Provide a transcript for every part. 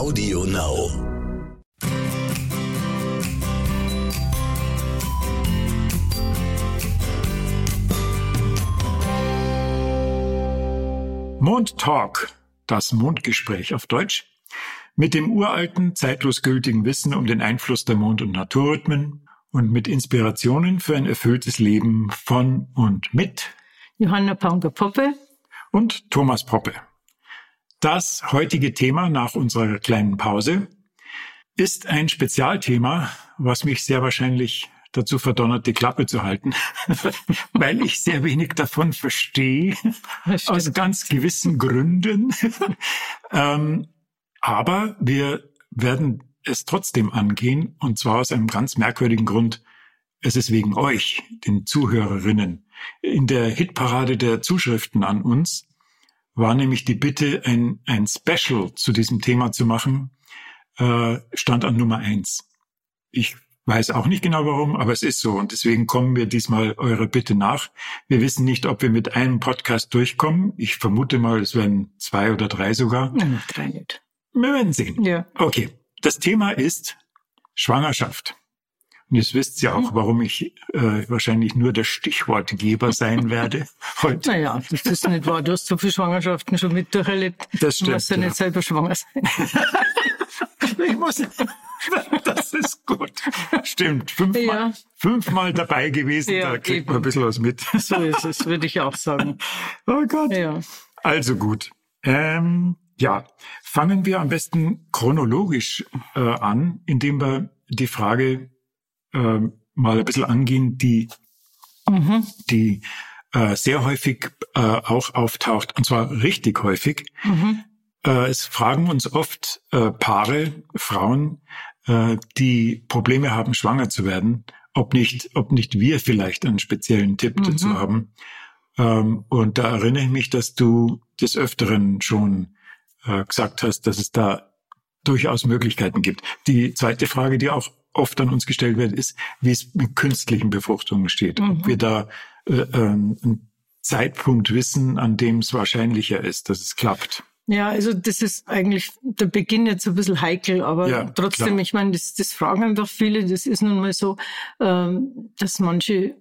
Audio Now. Mond Talk, das Mondgespräch auf Deutsch, mit dem uralten, zeitlos gültigen Wissen um den Einfluss der Mond- und Naturrhythmen und mit Inspirationen für ein erfülltes Leben von und mit Johanna Paunger-Poppe und Thomas Poppe. Das heutige Thema nach unserer kleinen Pause ist ein Spezialthema, was mich sehr wahrscheinlich dazu verdonnert, die Klappe zu halten, weil ich sehr wenig davon verstehe, aus ganz gewissen Gründen. ähm, aber wir werden es trotzdem angehen, und zwar aus einem ganz merkwürdigen Grund. Es ist wegen euch, den Zuhörerinnen. In der Hitparade der Zuschriften an uns war nämlich die Bitte, ein, ein Special zu diesem Thema zu machen, äh, stand an Nummer eins. Ich weiß auch nicht genau warum, aber es ist so. Und deswegen kommen wir diesmal eurer Bitte nach. Wir wissen nicht, ob wir mit einem Podcast durchkommen. Ich vermute mal, es werden zwei oder drei sogar. Nein, drei nicht. Wir werden sehen. Ja. Okay. Das Thema ist Schwangerschaft. Und jetzt wisst ihr auch, warum ich äh, wahrscheinlich nur der Stichwortgeber sein werde heute. Naja, das ist nicht wahr. Du hast so viele Schwangerschaften schon mit durcherlebt. Das Du musst ja stimmt, nicht selber schwanger sein. Ich muss, das ist gut. Stimmt. Fünfmal, Ja. fünfmal dabei gewesen, Ja, da kriegt man eben. ein bisschen was mit. So ist es, würde ich auch sagen. Oh Gott. Ja. Also gut. Ähm, ja, fangen wir am besten chronologisch äh, an, indem wir die Frage äh, mal ein bisschen angehen, die, Mhm. die äh, sehr häufig äh, auch auftaucht, und zwar richtig häufig. Mhm. Äh, es fragen uns oft äh, Paare, Frauen, äh, die Probleme haben, schwanger zu werden, ob nicht, ob nicht wir vielleicht einen speziellen Tipp Mhm. dazu haben. Ähm, und da erinnere ich mich, dass du des Öfteren schon äh, gesagt hast, dass es da durchaus Möglichkeiten gibt. Die zweite Frage, die auch oft an uns gestellt wird, ist, wie es mit künstlichen Befruchtungen steht. Ob Mhm. wir da äh, ähm, einen Zeitpunkt wissen, an dem es wahrscheinlicher ist, dass es klappt. Ja, also das ist eigentlich der Beginn jetzt ein bisschen heikel, aber Ja, trotzdem, klar. ich meine, das, das fragen einfach viele. Das ist nun mal so, ähm, dass manche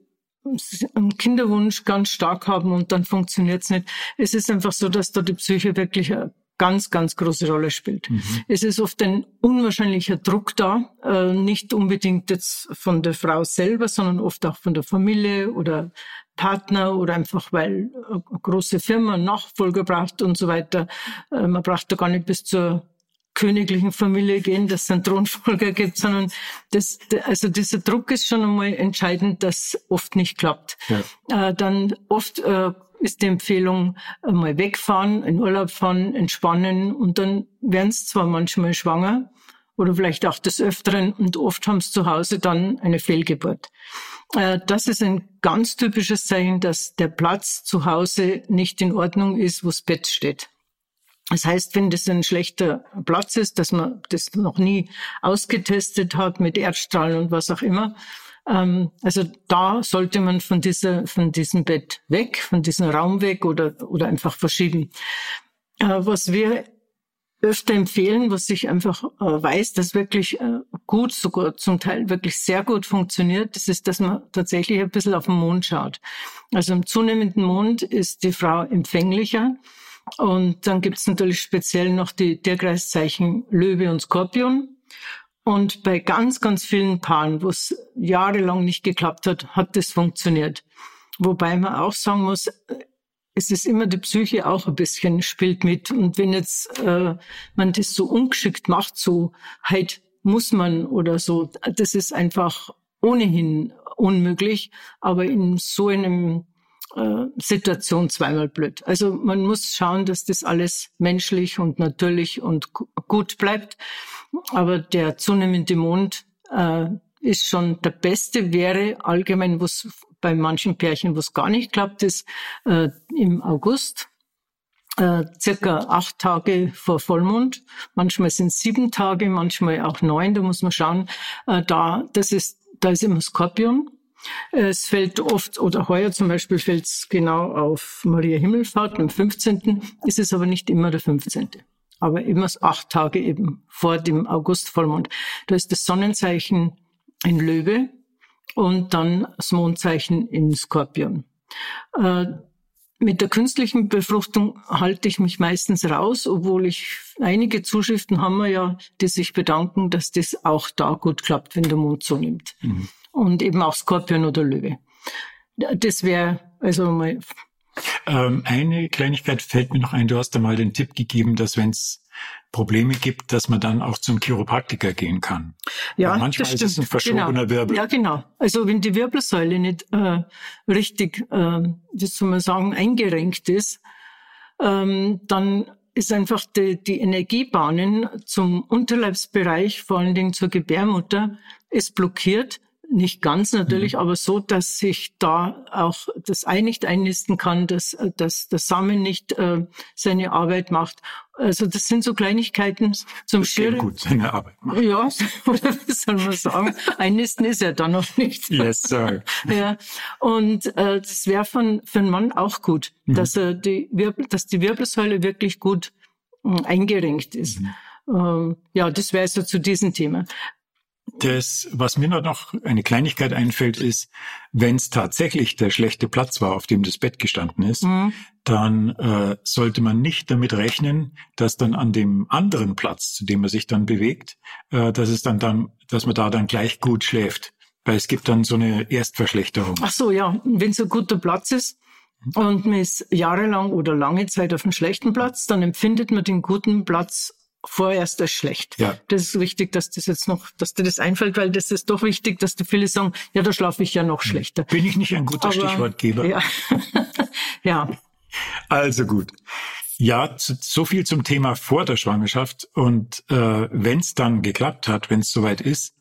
einen Kinderwunsch ganz stark haben und dann funktioniert's nicht. Es ist einfach so, dass da die Psyche wirklich eine ganz, ganz große Rolle spielt. Mhm. Es ist oft ein unwahrscheinlicher Druck da, äh, nicht unbedingt jetzt von der Frau selber, sondern oft auch von der Familie oder Partner oder einfach weil eine große Firma Nachfolger braucht und so weiter. Äh, man braucht da gar nicht bis zur königlichen Familie gehen, dass es einen Thronfolger gibt, sondern das, also dieser Druck ist schon einmal entscheidend, dass oft nicht klappt. Ja. Äh, dann oft äh, ist die Empfehlung, mal wegfahren, in Urlaub fahren, entspannen und dann werden sie zwar manchmal schwanger oder vielleicht auch des Öfteren und oft haben sie zu Hause dann eine Fehlgeburt. Äh, Das ist ein ganz typisches Zeichen, dass der Platz zu Hause nicht in Ordnung ist, wo das Bett steht. Das heißt, wenn das ein schlechter Platz ist, dass man das noch nie ausgetestet hat mit Erdstrahlen und was auch immer, ähm, also da sollte man von dieser, von diesem Bett weg, von diesem Raum weg oder, oder einfach verschieben. Äh, was wir öfter empfehlen, was ich einfach äh, weiß, dass wirklich äh, gut, sogar zum Teil wirklich sehr gut funktioniert, das ist, dass man tatsächlich ein bisschen auf den Mond schaut. Also im zunehmenden Mond ist die Frau empfänglicher. Und dann gibt's natürlich speziell noch die Tierkreiszeichen Löwe und Skorpion. Und bei ganz, ganz vielen Paaren, wo es jahrelang nicht geklappt hat, hat das funktioniert. Wobei man auch sagen muss, es ist immer die Psyche auch ein bisschen spielt mit. Und wenn jetzt äh, man das so ungeschickt macht, so halt muss man oder so, das ist einfach ohnehin unmöglich. Aber in so einem äh, Situation zweimal blöd. Also man muss schauen, dass das alles menschlich und natürlich und gut bleibt. Aber der zunehmende Mond äh, ist schon der beste, wäre allgemein, was bei manchen Pärchen, was gar nicht klappt, ist äh, im August. Äh, circa acht Tage vor Vollmond. Manchmal sind sieben Tage, manchmal auch neun. Da muss man schauen. Äh, da, das ist, da ist immer Skorpion. Es fällt oft, oder heuer zum Beispiel fällt es genau auf Maria Himmelfahrt, am 15. ist es aber nicht immer der 15. aber immer acht Tage eben vor dem August-Vollmond. Da ist das Sonnenzeichen in Löwe und dann das Mondzeichen in Skorpion. Äh, mit der künstlichen Befruchtung halte ich mich meistens raus, obwohl ich einige Zuschriften haben wir ja, die sich bedanken, dass das auch da gut klappt, wenn der Mond zunimmt. Mhm. Und eben auch Skorpion oder Löwe. Das wäre also mal. Ähm, eine Kleinigkeit fällt mir noch ein. Du hast da mal den Tipp gegeben, dass wenn es Probleme gibt, dass man dann auch zum Chiropraktiker gehen kann. Ja, Weil manchmal das ist es ein verschobener genau. Wirbel. Ja, genau. Also wenn die Wirbelsäule nicht äh, richtig, äh, wie soll man sagen, eingerenkt ist, ähm, dann ist einfach die, die Energiebahnen zum Unterleibsbereich, vor allen Dingen zur Gebärmutter, ist blockiert nicht ganz natürlich, mhm. aber so, dass sich da auch das Ei nicht einnisten kann, dass, dass der Samen nicht äh, seine Arbeit macht. Also das sind so Kleinigkeiten zum Schirren. gut seine Arbeit macht. Ja, oder wie soll man sagen? Einnisten ist er dann noch nicht. Yes, sir. Ja, und äh, das wäre von für einen Mann auch gut, mhm. dass er die Wirbel, dass die Wirbelsäule wirklich gut äh, eingerenkt ist. Mhm. Ähm, ja, das wäre so zu diesem Thema. Das, was mir noch eine Kleinigkeit einfällt, ist, wenn es tatsächlich der schlechte Platz war, auf dem das Bett gestanden ist, mhm. dann äh, sollte man nicht damit rechnen, dass dann an dem anderen Platz, zu dem man sich dann bewegt, äh, dass es dann dann, dass man da dann gleich gut schläft. Weil es gibt dann so eine Erstverschlechterung. Ach so, ja. Wenn so ein guter Platz ist, und man ist jahrelang oder lange Zeit auf einem schlechten Platz, dann empfindet man den guten Platz vorerst als schlecht. Ja. Das ist wichtig, dass das jetzt noch, dass dir das einfällt, weil das ist doch wichtig, dass die viele sagen, ja, da schlafe ich ja noch schlechter. Bin ich nicht ein guter Aber, Stichwortgeber? Ja. ja. Also gut. Ja, so viel zum Thema vor der Schwangerschaft. Und äh, wenn es dann geklappt hat, wenn es soweit ist,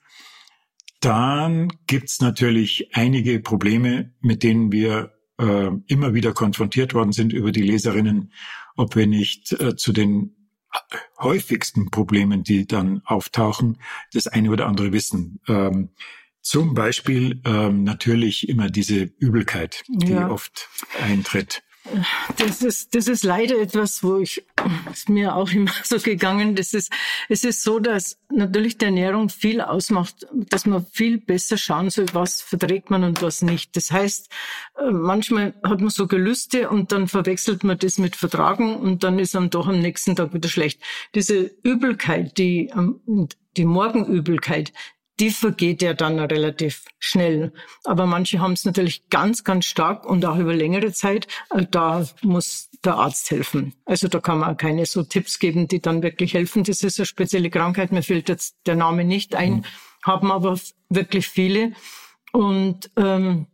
dann gibt's natürlich einige Probleme, mit denen wir äh, immer wieder konfrontiert worden sind über die Leserinnen, ob wir nicht äh, zu den häufigsten Problemen, die dann auftauchen, das eine oder andere wissen. Ähm, zum Beispiel ähm, natürlich immer diese Übelkeit, die ja. oft eintritt. Das ist, das ist leider etwas, wo ich, ist mir auch immer so gegangen. Das ist, es ist so, dass natürlich die Ernährung viel ausmacht, dass man viel besser schauen soll, was verträgt man und was nicht. Das heißt, äh, manchmal hat man so Gelüste und dann verwechselt man das mit Vertragen und dann ist am doch am nächsten Tag wieder schlecht. Diese Übelkeit, die, die Morgenübelkeit, die vergeht ja dann relativ schnell. Aber manche haben es natürlich ganz, ganz stark und auch über längere Zeit. Äh, da muss der Arzt helfen. Also da kann man keine so Tipps geben, die dann wirklich helfen. Das ist eine spezielle Krankheit. Mir fällt jetzt der Name nicht ein, mhm. haben aber wirklich viele. Und ähm,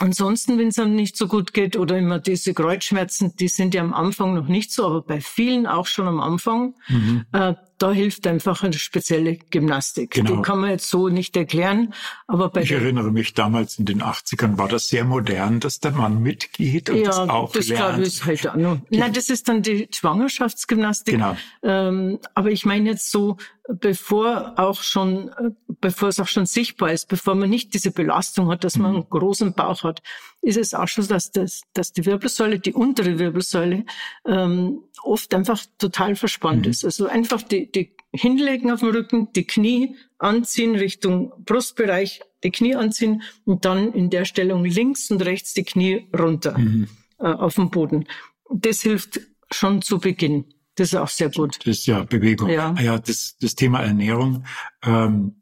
Ansonsten, wenn es einem nicht so gut geht oder immer diese Kreuzschmerzen, die sind ja am Anfang noch nicht so, aber bei vielen auch schon am Anfang. Mhm. Äh, da hilft einfach eine spezielle Gymnastik. Genau. Die kann man jetzt so nicht erklären. Aber bei ich erinnere mich, damals in den 80ern war das sehr modern, dass der Mann mitgeht und ja, das auch das lernt. glaube ich halt auch noch. Nein, das ist dann die Schwangerschaftsgymnastik. Genau. Ähm, aber ich meine jetzt so, bevor auch schon, äh, bevor es auch schon sichtbar ist, bevor man nicht diese Belastung hat, dass man mhm. einen großen Bauch hat, ist es auch schon, dass, das, dass die Wirbelsäule, die untere Wirbelsäule, ähm, oft einfach total verspannt mhm. ist. Also einfach die, die hinlegen auf dem Rücken, die Knie anziehen Richtung Brustbereich, die Knie anziehen und dann in der Stellung links und rechts die Knie runter mhm. äh, auf dem Boden. Das hilft schon zu Beginn. Das ist auch sehr gut. Das ist ja Bewegung. Ja, ah ja das, das Thema Ernährung. Ähm,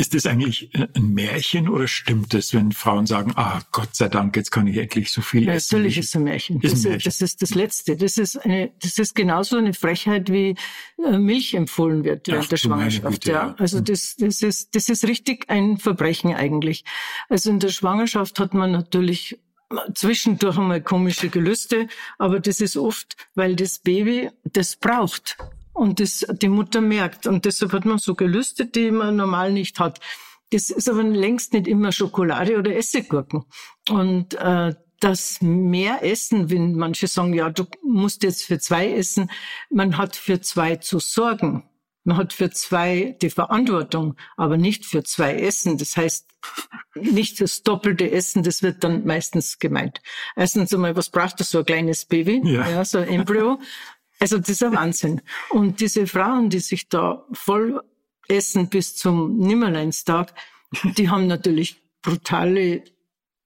ist das eigentlich ein Märchen oder stimmt es, wenn Frauen sagen, ah, Gott sei Dank, jetzt kann ich endlich so viel essen? Natürlich ist es ein Märchen. Ist das, ein Märchen. das ist das Letzte. Das ist eine, das ist genauso eine Frechheit, wie äh, Milch empfohlen wird während Ach, der Schwangerschaft. Güte, ja. Also hm. das, das ist, das ist richtig ein Verbrechen eigentlich. Also in der Schwangerschaft hat man natürlich zwischendurch einmal komische Gelüste, aber das ist oft, weil das Baby das braucht und das die Mutter merkt. Und deshalb hat man so Gelüste, die man normal nicht hat. Das ist aber längst nicht immer Schokolade oder Essiggurken. Und äh, das mehr Essen, wenn manche sagen, ja, du musst jetzt für zwei essen, man hat für zwei zu sorgen. Man hat für zwei die Verantwortung, aber nicht für zwei Essen. Das heißt, nicht das doppelte Essen, das wird dann meistens gemeint. Erstens einmal, was braucht das so ein kleines Baby? Ja. ja so ein Embryo. Also das ist ein Wahnsinn. Und diese Frauen, die sich da voll essen bis zum Nimmerleinstag, die haben natürlich brutale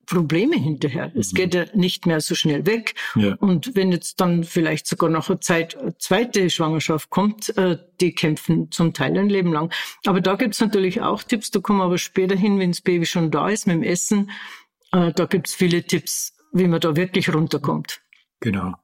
Probleme hinterher. Es mhm. geht ja nicht mehr so schnell weg. Ja. Und wenn jetzt dann vielleicht sogar nach einer Zeit eine zweite Schwangerschaft kommt, äh, die kämpfen zum Teil ein Leben lang. Aber da gibt's natürlich auch Tipps, da kommen wir aber später hin, wenn das Baby schon da ist mit dem Essen. Äh, da gibt's viele Tipps, wie man da wirklich runterkommt. Genau.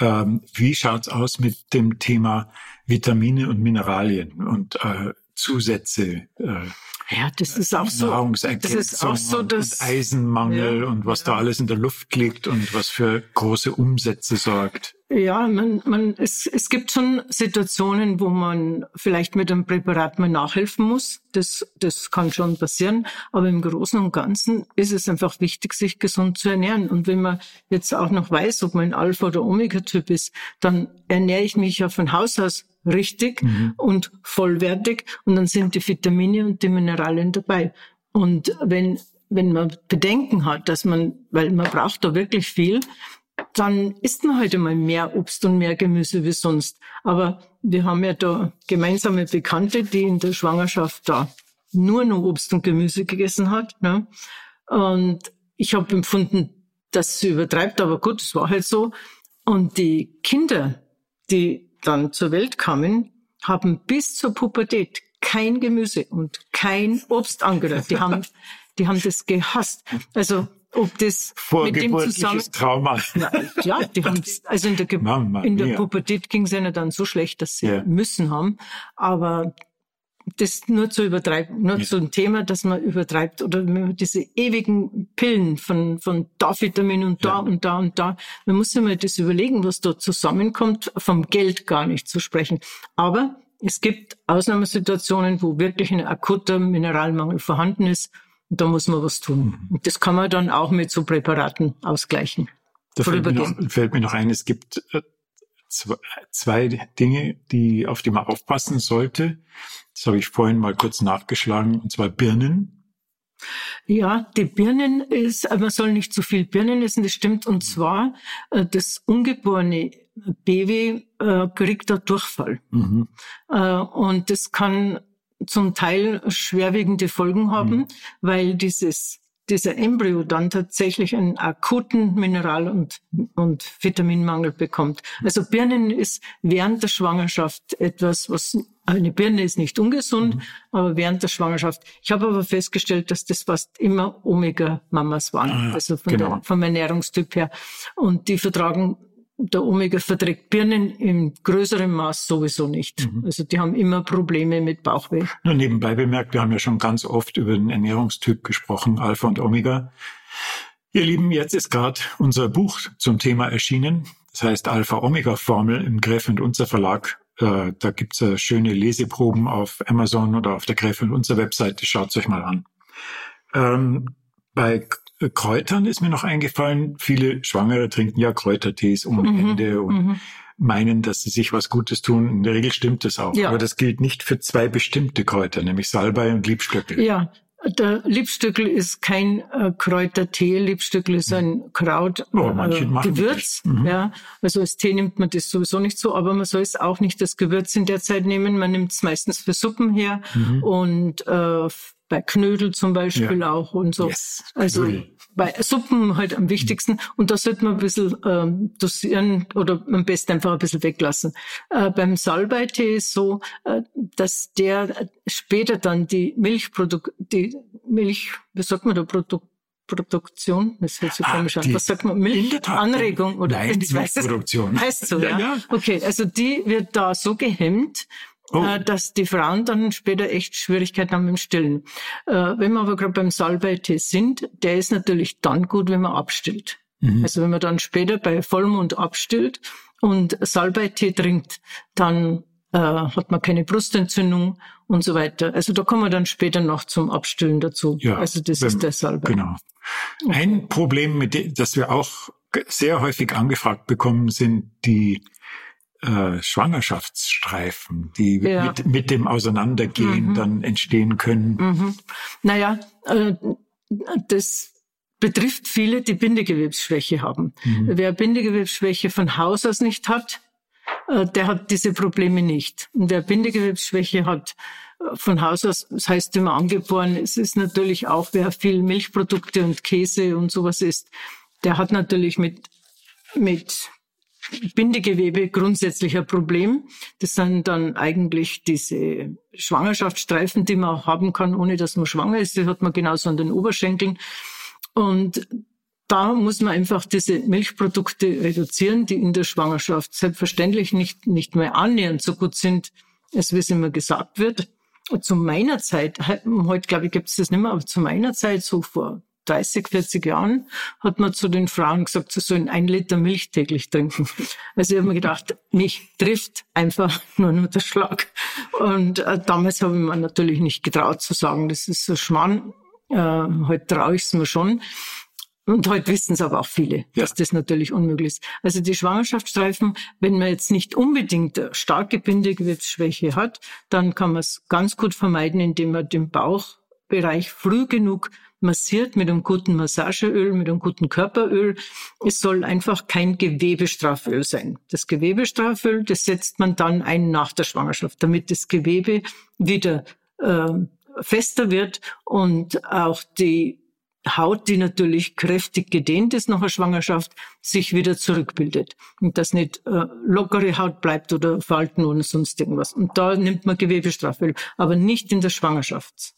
Ähm, wie schaut's aus mit dem Thema Vitamine und Mineralien und äh, Zusätze? Äh, ja, das ist auch so. Das ist auch so, dass und Eisenmangel ja, und was ja. da alles in der Luft liegt und was für große Umsätze sorgt. Ja, man, man, es, es gibt schon Situationen, wo man vielleicht mit einem Präparat mal nachhelfen muss. Das, das kann schon passieren. Aber im Großen und Ganzen ist es einfach wichtig, sich gesund zu ernähren. Und wenn man jetzt auch noch weiß, ob man ein Alpha- oder Omega-Typ ist, dann ernähre ich mich ja von Haus aus richtig mhm. und vollwertig und dann sind die Vitamine und die Mineralien dabei. Und wenn, wenn man Bedenken hat, dass man, weil man braucht da wirklich viel, dann isst man heute halt mal mehr Obst und mehr Gemüse wie sonst. Aber wir haben ja da gemeinsame Bekannte, die in der Schwangerschaft da nur noch Obst und Gemüse gegessen hat. Ne? Und ich habe empfunden, dass sie übertreibt, aber gut, es war halt so. Und die Kinder, die dann zur Welt kamen, haben bis zur Pubertät kein Gemüse und kein Obst angerührt. Die haben, die haben das gehasst. Also ob das mit dem zusammen Trauma. Na, ja, die haben also in der, Ge Mama, in der Pubertät ging es ihnen dann so schlecht, dass sie ja. müssen haben. Aber das nur zu übertreiben, nur ja. zu einem Thema, dass man übertreibt oder diese ewigen Pillen von, von da Vitamin und da ja. und da und da. Man muss sich mal das überlegen, was da zusammenkommt, vom Geld gar nicht zu sprechen. Aber es gibt Ausnahmesituationen, wo wirklich ein akuter Mineralmangel vorhanden ist. Und da muss man was tun. Mhm. Und das kann man dann auch mit so Präparaten ausgleichen. Da fällt mir, noch, fällt mir noch ein, es gibt äh, zwei Dinge, die, auf die man aufpassen sollte. Das habe ich vorhin mal kurz nachgeschlagen, und zwar Birnen. Ja, die Birnen ist, man soll nicht zu viel Birnen essen, das stimmt. Und zwar, äh, das ungeborene Baby äh, kriegt da Durchfall. Mhm. Äh, und das kann zum Teil schwerwiegende Folgen haben, mhm. weil dieses dieser Embryo dann tatsächlich einen akuten Mineral- und, und Vitaminmangel bekommt. Also Birnen ist während der Schwangerschaft etwas, was eine Birne ist nicht ungesund, mhm. aber während der Schwangerschaft. Ich habe aber festgestellt, dass das fast immer Omega-Mamas waren, ah, also von genau. der, vom Ernährungstyp her. Und die vertragen der Omega verträgt Birnen im größeren Maß sowieso nicht. Mhm. Also die haben immer Probleme mit Bauchweh. Nur nebenbei bemerkt, wir haben ja schon ganz oft über den Ernährungstyp gesprochen, Alpha und Omega. Ihr Lieben, jetzt ist gerade unser Buch zum Thema erschienen. Das heißt Alpha-Omega-Formel im Gräf und Unser Verlag. Äh, da gibt's äh, schöne Leseproben auf Amazon oder auf der Gräf und Unser Webseite. Schaut's euch mal an. Ähm, bei Kräutern ist mir noch eingefallen. Viele Schwangere trinken ja Kräutertees ohne mhm. Ende und mhm. meinen, dass sie sich was Gutes tun. In der Regel stimmt das auch. Ja. Aber das gilt nicht für zwei bestimmte Kräuter, nämlich Salbei und Liebstöckel. Ja, der Liebstöckel ist kein äh, Kräutertee. Liebstöckel ist ein Kraut, oh, äh, Gewürz. Mhm. Ja, also als Tee nimmt man das sowieso nicht so, aber man soll es auch nicht das Gewürz in der Zeit nehmen. Man nimmt es meistens für Suppen her mhm. und äh, bei Knödel zum Beispiel ja. auch und so. Yes. Also bei Suppen halt am wichtigsten. Und da sollte man ein bisschen ähm, dosieren oder am besten einfach ein bisschen weglassen. Äh, beim Salbeitee ist so, äh, dass der später dann die Milchprodukt, die Milch, wie sagt man da, Produkt, Produktion, das hört sich ah, komisch an. Was sagt man? Milchanregung oder Nein, die Milchproduktion. Heißt so, ja, ja. ja. Okay, also die wird da so gehemmt, Oh. Äh, dass die Frauen dann später echt Schwierigkeiten haben im Stillen. Äh, wenn wir aber gerade beim Salbeitee sind, der ist natürlich dann gut, wenn man abstillt. Mhm. Also wenn man dann später bei Vollmond abstillt und Salbeitee trinkt, dann äh, hat man keine Brustentzündung und so weiter. Also da kommen wir dann später noch zum Abstillen dazu. Ja, also das wenn, ist der Salbei. Genau. Ein Problem, mit dem, das wir auch sehr häufig angefragt bekommen, sind die äh, Schwangerschaftsstreifen, die ja. mit, mit dem Auseinandergehen mhm. dann entstehen können. Mhm. Naja, äh, das betrifft viele, die Bindegewebsschwäche haben. Mhm. Wer Bindegewebsschwäche von Haus aus nicht hat, äh, der hat diese Probleme nicht. Und der Bindegewebsschwäche hat äh, von Haus aus, das heißt immer angeboren, es ist natürlich auch, wer viel Milchprodukte und Käse und sowas isst, der hat natürlich mit, mit Bindegewebe grundsätzlich ein Problem. Das sind dann eigentlich diese Schwangerschaftsstreifen, die man auch haben kann, ohne dass man schwanger ist. Die hat man genauso an den Oberschenkeln. Und da muss man einfach diese Milchprodukte reduzieren, die in der Schwangerschaft selbstverständlich nicht, nicht mehr annähernd so gut sind, als wie es immer gesagt wird. Zu meiner Zeit, heute glaube ich gibt es das nicht mehr, aber zu meiner Zeit, so vor 30, 40 Jahren, hat man zu den Frauen gesagt, sie sollen ein Liter Milch täglich trinken. Also ich habe mir gedacht, mich trifft einfach nur nur der Schlag. Und äh, damals habe ich mir natürlich nicht getraut zu sagen, das ist so Schmarrn. Äh, heute traue ich es mir schon. Und heute wissen es aber auch viele, ja. dass das natürlich unmöglich ist. Also die Schwangerschaftsstreifen, wenn man jetzt nicht unbedingt starke Bindegewebsschwäche hat, dann kann man es ganz gut vermeiden, indem man den Bauchbereich früh genug massiert mit einem guten Massageöl, mit einem guten Körperöl. Es soll einfach kein Gewebestraföl sein. Das Gewebestraföl, das setzt man dann ein nach der Schwangerschaft, damit das Gewebe wieder äh, fester wird und auch die Haut, die natürlich kräftig gedehnt ist nach der Schwangerschaft, sich wieder zurückbildet. Und dass nicht äh, lockere Haut bleibt oder Falten oder sonst irgendwas. Und da nimmt man Gewebestraföl, aber nicht in der Schwangerschaft.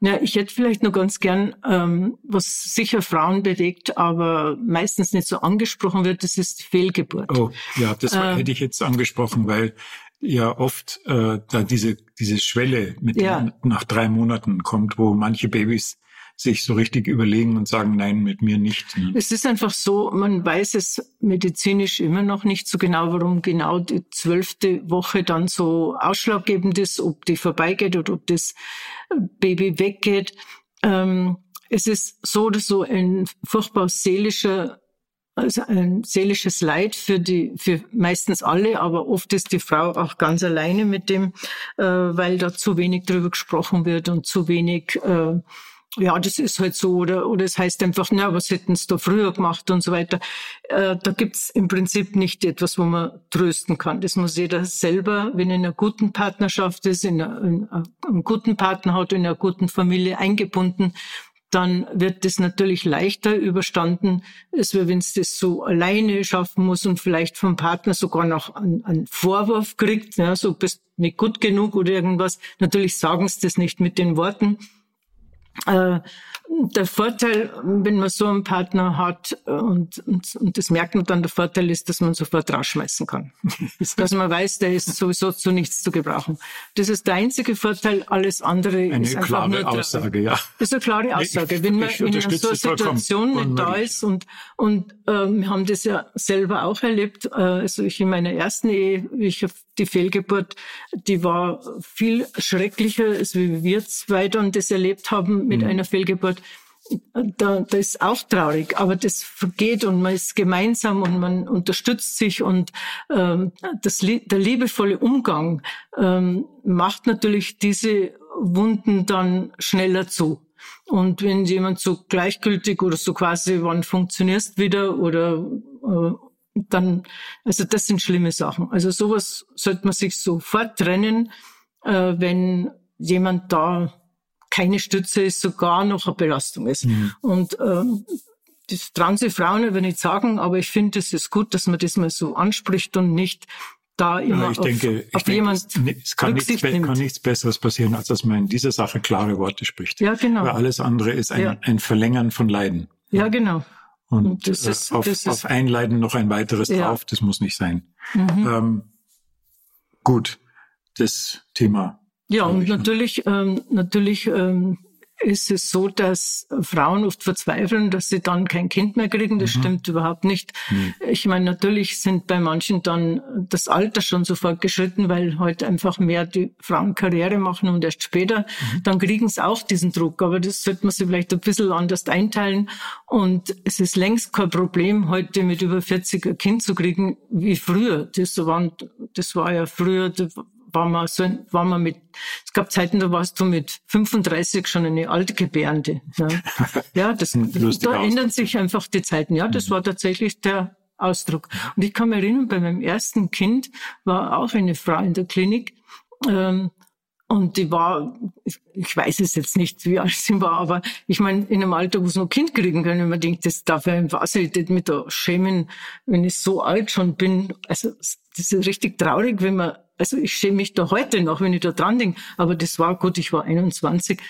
Ja, ich hätte vielleicht nur ganz gern, ähm, was sicher Frauen bewegt, aber meistens nicht so angesprochen wird, das ist Fehlgeburt. Oh, ja, das ähm, hätte ich jetzt angesprochen, weil ja oft äh, da diese diese Schwelle mit ja. nach drei Monaten kommt, wo manche Babys sich so richtig überlegen und sagen, nein, mit mir nicht. Ne? Es ist einfach so, man weiß es medizinisch immer noch nicht so genau, warum genau die zwölfte Woche dann so ausschlaggebend ist, ob die vorbeigeht oder ob das Baby weggeht. Ähm, es ist so oder so ein furchtbar seelischer also ein seelisches Leid für die, für meistens alle, aber oft ist die Frau auch ganz alleine mit dem, äh, weil da zu wenig drüber gesprochen wird und zu wenig äh, ja, das ist halt so, oder, oder es heißt einfach, na, was hätten sie da früher gemacht und so weiter. Äh, da gibt's im Prinzip nicht etwas, wo man trösten kann. Das muss jeder selber, wenn er in einer guten Partnerschaft ist, in, einer, in einem guten Partner hat, in einer guten Familie eingebunden, dann wird das natürlich leichter überstanden, als wenn es das so alleine schaffen muss und vielleicht vom Partner sogar noch einen, einen Vorwurf kriegt, ja, so bist nicht gut genug oder irgendwas. Natürlich sagen sie das nicht mit den Worten, Uh. Der Vorteil, wenn man so einen Partner hat, äh, und, und, und das merkt man dann, der Vorteil ist, dass man sofort rausschmeißen kann. dass man weiß, der ist sowieso zu nichts zu gebrauchen. Das ist der einzige Vorteil, alles andere eine ist einfach klare nur Aussage, ja. Das ist eine klare Aussage. wenn man in so einer Situation nicht da ist und, und äh, wir haben das ja selber auch erlebt, äh, also ich in meiner ersten Ehe, ich die Fehlgeburt, die war viel schrecklicher, als wie wir zwei dann das erlebt haben mit mhm. einer Fehlgeburt. Da, da ist auch traurig, aber das vergeht und man ist gemeinsam und man unterstützt sich und ähm, das, der liebevolle Umgang ähm, macht natürlich diese Wunden dann schneller zu. Und wenn jemand so gleichgültig oder so quasi, wann funktionierst wieder oder äh, dann, also das sind schlimme Sachen. Also sowas sollte man sich sofort trennen, äh, wenn jemand da keine Stütze ist, sogar noch eine Belastung ist. Mhm. Und ähm, das trauen sich Frauen aber nicht sagen, aber ich finde, es ist gut, dass man das mal so anspricht und nicht da immer ja, ich auf, denke, auf ich jemand denke, es kann nichts, kann nichts Besseres passieren, als dass man in dieser Sache klare Worte spricht. Ja, genau. Weil alles andere ist ein, ja. ein Verlängern von Leiden. Ja, genau. Und das ist, auf, das auf ein Leiden noch ein weiteres ja. drauf, das muss nicht sein. Mhm. Ähm, gut, das Thema. Ja, und natürlich, ähm, natürlich ähm, ist es so, dass Frauen oft verzweifeln, dass sie dann kein Kind mehr kriegen. Das mhm. stimmt überhaupt nicht. Mhm. Ich meine, natürlich sind bei manchen dann das Alter schon so fortgeschritten, weil heute einfach mehr die Frauen Karriere machen und erst später. Mhm. Dann kriegen sie auch diesen Druck. Aber das sollte man sich vielleicht ein bisschen anders einteilen. Und es ist längst kein Problem, heute mit über 40 ein Kind zu kriegen, wie früher. Das, waren, das war ja früher, war man so, war man mit, es gab Zeiten, da warst du mit 35 schon eine alte Gebärende. Ja, ja das, da ändern sich einfach die Zeiten. Ja, das mhm. war tatsächlich der, Ausdruck. Und ich kann mich erinnern, bei meinem ersten Kind war auch eine Frau in der Klinik, ähm, und die war, ich weiß es jetzt nicht, wie alt sie war, aber ich meine, in einem Alter, wo sie noch Kind kriegen können, wenn man denkt, das darf ja im Wasser, ich mit da schämen, wenn ich so alt schon bin. Also, das ist richtig traurig, wenn man, also ich schäme mich da heute noch, wenn ich da dran denke. Aber das war gut, ich war 21,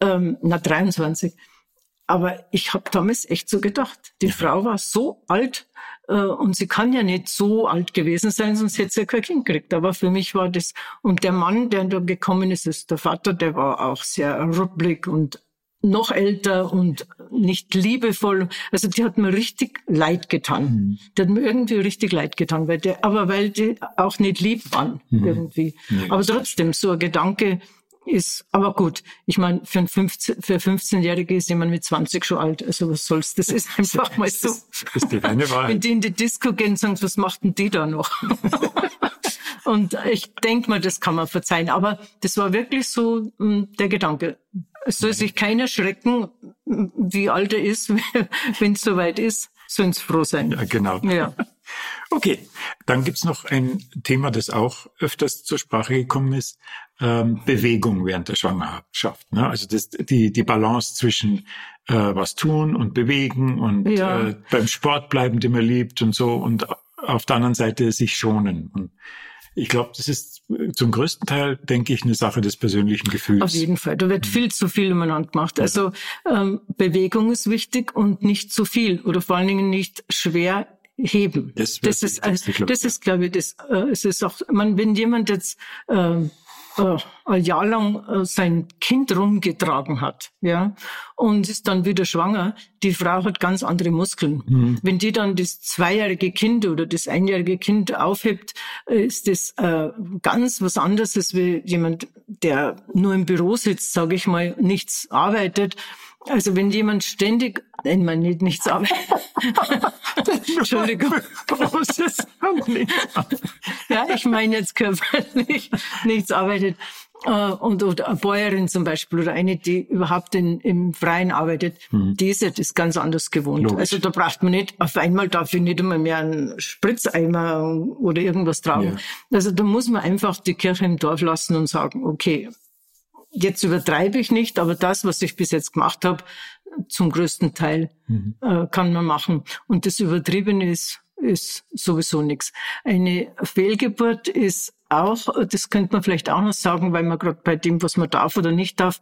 ähm, na 23. Aber ich habe damals echt so gedacht. Die Frau war so alt äh, und sie kann ja nicht so alt gewesen sein, sonst hätte sie ja kein Kind gekriegt. Aber für mich war das, und der Mann, der da gekommen ist, ist der Vater, der war auch sehr rupplig und noch älter und nicht liebevoll. Also die hat mir richtig leid getan. Mhm. Die hat mir irgendwie richtig leid getan, weil der, aber weil die auch nicht lieb waren mhm. irgendwie. Nee. Aber trotzdem, so ein Gedanke, ist, aber gut, ich meine, für, ein 15, für 15-Jährige ist jemand mit 20 schon alt. Also was soll's? Das ist einfach mal so. Das ist die reine Wahrheit. Wenn die in die Disco gehen und sagen, was machten die da noch? und ich denke mal, das kann man verzeihen. Aber das war wirklich so hm, der Gedanke. Es soll sich keiner schrecken, wie alt er ist, wenn es soweit ist. Sollen es froh sein. Ja, genau. Ja. Okay, dann gibt's noch ein Thema, das auch öfters zur Sprache gekommen ist, ähm, Bewegung während der Schwangerschaft. Ne? Also das, die, die Balance zwischen äh, was tun und bewegen und ja. äh, beim Sport bleiben, den man liebt und so und auf der anderen Seite sich schonen. Und ich glaube, das ist zum größten Teil, denke ich, eine Sache des persönlichen Gefühls. Auf jeden Fall. Da wird mhm. viel zu viel umeinander gemacht. Also ähm, Bewegung ist wichtig und nicht zu viel oder vor allen Dingen nicht schwer heben. Das, das ist, also, das ist, glaube ich, das, äh, es ist auch, man, wenn jemand jetzt äh, äh, ein Jahr lang äh, sein Kind rumgetragen hat, ja, und ist dann wieder schwanger, die Frau hat ganz andere Muskeln. Mhm. Wenn die dann das zweijährige Kind oder das einjährige Kind aufhebt, ist das äh, ganz was anderes als wie jemand, der nur im Büro sitzt, sage ich mal, nichts arbeitet. Also wenn jemand ständig, nein, man nicht nichts arbeitet. Entschuldigung. Großes ja, ich meine jetzt körperlich nichts arbeitet. Äh, und oder eine Bäuerin zum Beispiel oder eine, die überhaupt in, im Freien arbeitet, mhm. diese ist ganz anders gewohnt. Logisch. Also da braucht man nicht, auf einmal darf ich nicht einmal mehr einen Spritzeimer oder irgendwas tragen. Ja. Also da muss man einfach die Kirche im Dorf lassen und sagen, okay, jetzt übertreibe ich nicht, aber das, was ich bis jetzt gemacht habe, zum größten Teil mhm. äh, kann man machen. Und das Übertriebene ist, ist sowieso nichts. Eine Fehlgeburt ist auch, das könnte man vielleicht auch noch sagen, weil man gerade bei dem, was man darf oder nicht darf,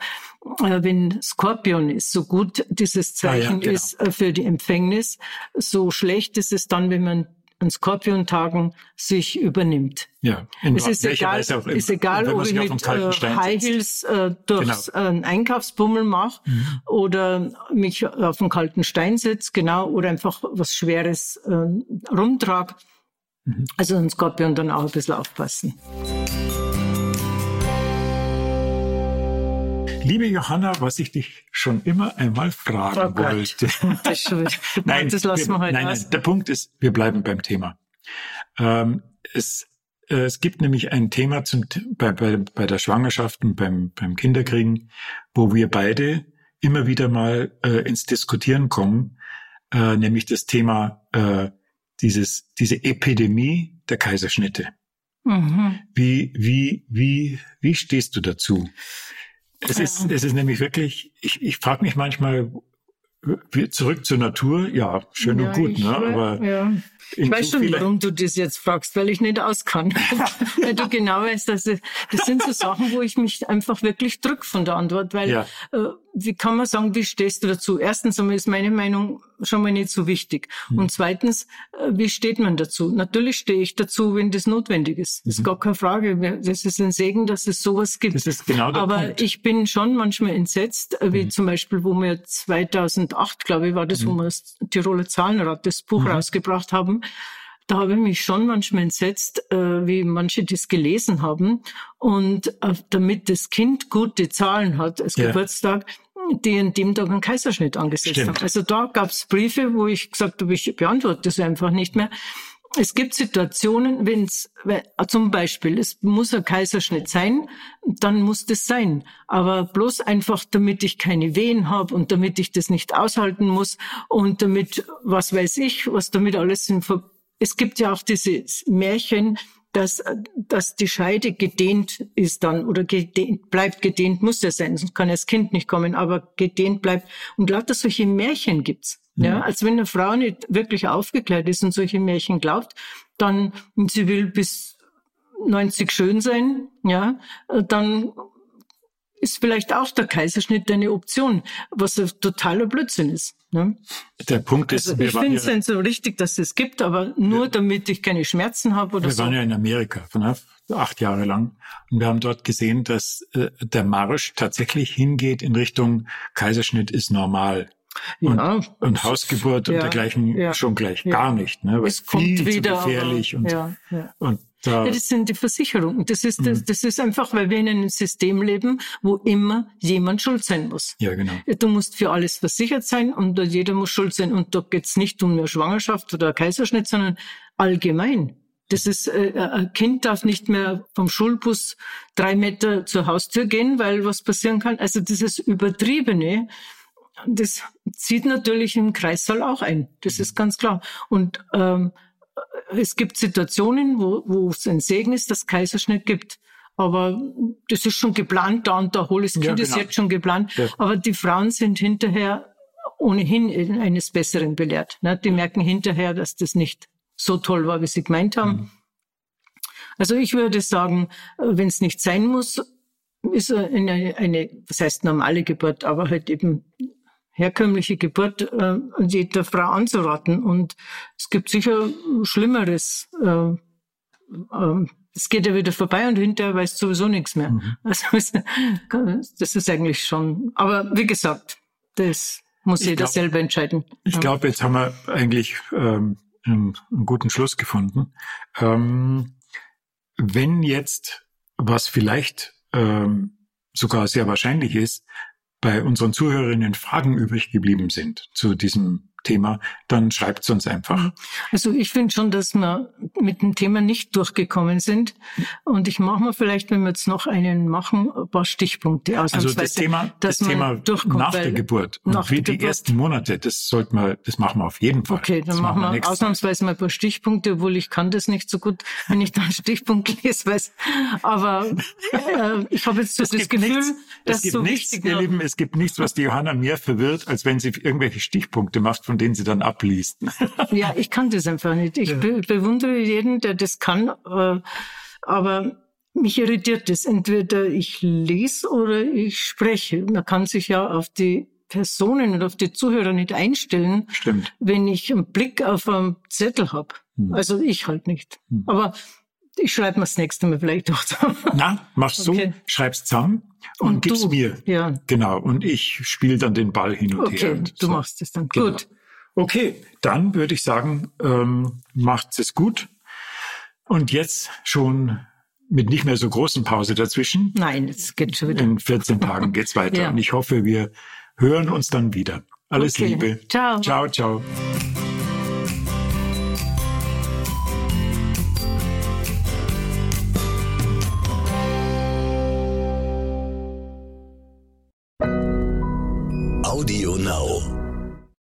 äh, wenn Skorpion ist, so gut dieses Zeichen ah, ja, genau. ist äh, für die Empfängnis, so schlecht ist es dann, wenn man an Skorpiontagen sich übernimmt. Ja, es ist egal, auch, ist egal, ob ich mit äh, High Heels äh, durchs genau. äh, Einkaufsbummel mache mhm. oder mich auf einen kalten Stein setze, genau, oder einfach was Schweres äh, rumtrage. Mhm. Also an Skorpion dann auch ein bisschen aufpassen. Liebe Johanna, was ich dich schon immer einmal fragen oh wollte. Das, nein, das lassen wir, heute nein, nein, der Punkt ist, wir bleiben beim Thema. Ähm, es, äh, es gibt nämlich ein Thema zum, bei, bei, bei der Schwangerschaft und beim, beim Kinderkriegen, wo wir beide immer wieder mal äh, ins Diskutieren kommen, äh, nämlich das Thema äh, dieses, diese Epidemie der Kaiserschnitte. Mhm. Wie, wie, wie, wie stehst du dazu? Es ist, es ist nämlich wirklich, ich, ich frage mich manchmal, zurück zur Natur, ja, schön ja, und gut, ne? aber ja. Ich weiß schon, warum du das jetzt fragst, weil ich nicht auskann. weil du genau weißt, dass das, das sind so Sachen, wo ich mich einfach wirklich drück von der Antwort, weil ja. äh, wie kann man sagen, wie stehst du dazu? Erstens einmal ist meine Meinung schon mal nicht so wichtig. Mhm. Und zweitens, äh, wie steht man dazu? Natürlich stehe ich dazu, wenn das notwendig ist. Das ist mhm. gar keine Frage. Das ist ein Segen, dass es sowas gibt. Das ist genau der Aber Punkt. ich bin schon manchmal entsetzt, äh, wie mhm. zum Beispiel, wo wir 2008, glaube ich, war das, wo mhm. wir das Tiroler Zahlenrad, das Buch mhm. rausgebracht haben, da habe ich mich schon manchmal entsetzt, äh, wie manche das gelesen haben. Und äh, damit das Kind gute Zahlen hat als ja. Geburtstag, die an dem Tag einen Kaiserschnitt angesetzt Stimmt. haben. Also da gab es Briefe, wo ich gesagt habe, ich beantworte das einfach nicht mehr. Es gibt Situationen, wenn zum Beispiel, es muss ein Kaiserschnitt sein, dann muss das sein. Aber bloß einfach, damit ich keine Wehen habe und damit ich das nicht aushalten muss und damit, was weiß ich, was damit alles in Ver Es gibt ja auch dieses Märchen, dass, dass die Scheide gedehnt ist dann oder gedehnt, bleibt gedehnt, muss ja sein, sonst kann das Kind nicht kommen, aber gedehnt bleibt. Und lauter solche Märchen gibt's. Ja, als wenn eine Frau nicht wirklich aufgeklärt ist und solche Märchen glaubt, dann, sie will bis 90 schön sein, ja, dann ist vielleicht auch der Kaiserschnitt eine Option, was ein totaler Blödsinn ist. Ne? Der Punkt ist, also ich finde es ja, so richtig, dass es gibt, aber nur wir, damit ich keine Schmerzen habe oder wir so. Wir waren ja in Amerika von acht Jahre lang und wir haben dort gesehen, dass äh, der Marsch tatsächlich hingeht in Richtung Kaiserschnitt ist normal. Und, ja, und Hausgeburt ja, und dergleichen ja, schon gleich gar nicht, ne? Weil es kommt viel wieder, zu gefährlich aber, und, ja, ja, das sind die Versicherungen. Das ist, das, mhm. das ist einfach, weil wir in einem System leben, wo immer jemand schuld sein muss. Ja, genau. Du musst für alles versichert sein und jeder muss schuld sein. Und da geht's nicht um eine Schwangerschaft oder einen Kaiserschnitt, sondern allgemein. Das ist, äh, ein Kind darf nicht mehr vom Schulbus drei Meter zur Haustür gehen, weil was passieren kann. Also dieses Übertriebene, das zieht natürlich im Kreissaal auch ein. Das ist ganz klar. Und ähm, es gibt Situationen, wo, wo es ein Segen ist, dass Kaiserschnitt gibt. Aber das ist schon geplant, da und da holes Kind ja, genau. ist jetzt schon geplant. Ja. Aber die Frauen sind hinterher ohnehin eines Besseren belehrt. Ne? Die merken hinterher, dass das nicht so toll war, wie sie gemeint haben. Mhm. Also ich würde sagen, wenn es nicht sein muss, ist eine, eine, was heißt normale Geburt, aber halt eben herkömmliche Geburt äh, jeder Frau anzuraten. Und es gibt sicher Schlimmeres. Äh, äh, es geht ja wieder vorbei und hinterher weiß sowieso nichts mehr. Mhm. Also das ist eigentlich schon. Aber wie gesagt, das muss ich jeder glaub, selber entscheiden. Ich glaube, jetzt haben wir eigentlich ähm, einen, einen guten Schluss gefunden. Ähm, wenn jetzt, was vielleicht ähm, sogar sehr wahrscheinlich ist, bei unseren Zuhörerinnen Fragen übrig geblieben sind zu diesem Thema, dann schreibt es uns einfach. Mhm. Also ich finde schon, dass wir mit dem Thema nicht durchgekommen sind. Und ich mache mal vielleicht, wenn wir jetzt noch einen machen, ein paar Stichpunkte aus. Also das Thema, das Thema nach der Geburt und nach wie die Geburt. ersten Monate, das sollten wir, das machen wir auf jeden Fall. Okay, dann machen wir, wir ausnahmsweise mal ein paar Stichpunkte, obwohl ich kann das nicht so gut, wenn ich da einen Stichpunkt lese, weiß. Aber äh, ich habe jetzt so das Gefühl, nichts, dass es gibt so nichts, ihr Lieben, es gibt nichts, was die Johanna mehr verwirrt, als wenn sie irgendwelche Stichpunkte macht von von denen sie dann abliest. ja, ich kann das einfach nicht. Ich ja. be bewundere jeden, der das kann, äh, aber mich irritiert das. Entweder ich lese oder ich spreche. Man kann sich ja auf die Personen und auf die Zuhörer nicht einstellen, Stimmt. wenn ich einen Blick auf einen Zettel habe. Hm. Also ich halt nicht. Hm. Aber ich schreibe mir das nächste Mal vielleicht auch zusammen. Na, mach's okay. so, schreib's zusammen und, und gib's du. mir. Ja. Genau. Und ich spiele dann den Ball hin und okay, her. Okay, du so. machst es dann. Genau. Gut. Okay, dann würde ich sagen, ähm, macht es gut. Und jetzt schon mit nicht mehr so großen Pause dazwischen. Nein, es geht schon wieder. In 14 Tagen geht's weiter. ja. Und ich hoffe, wir hören uns dann wieder. Alles okay. Liebe. Ciao. Ciao, ciao.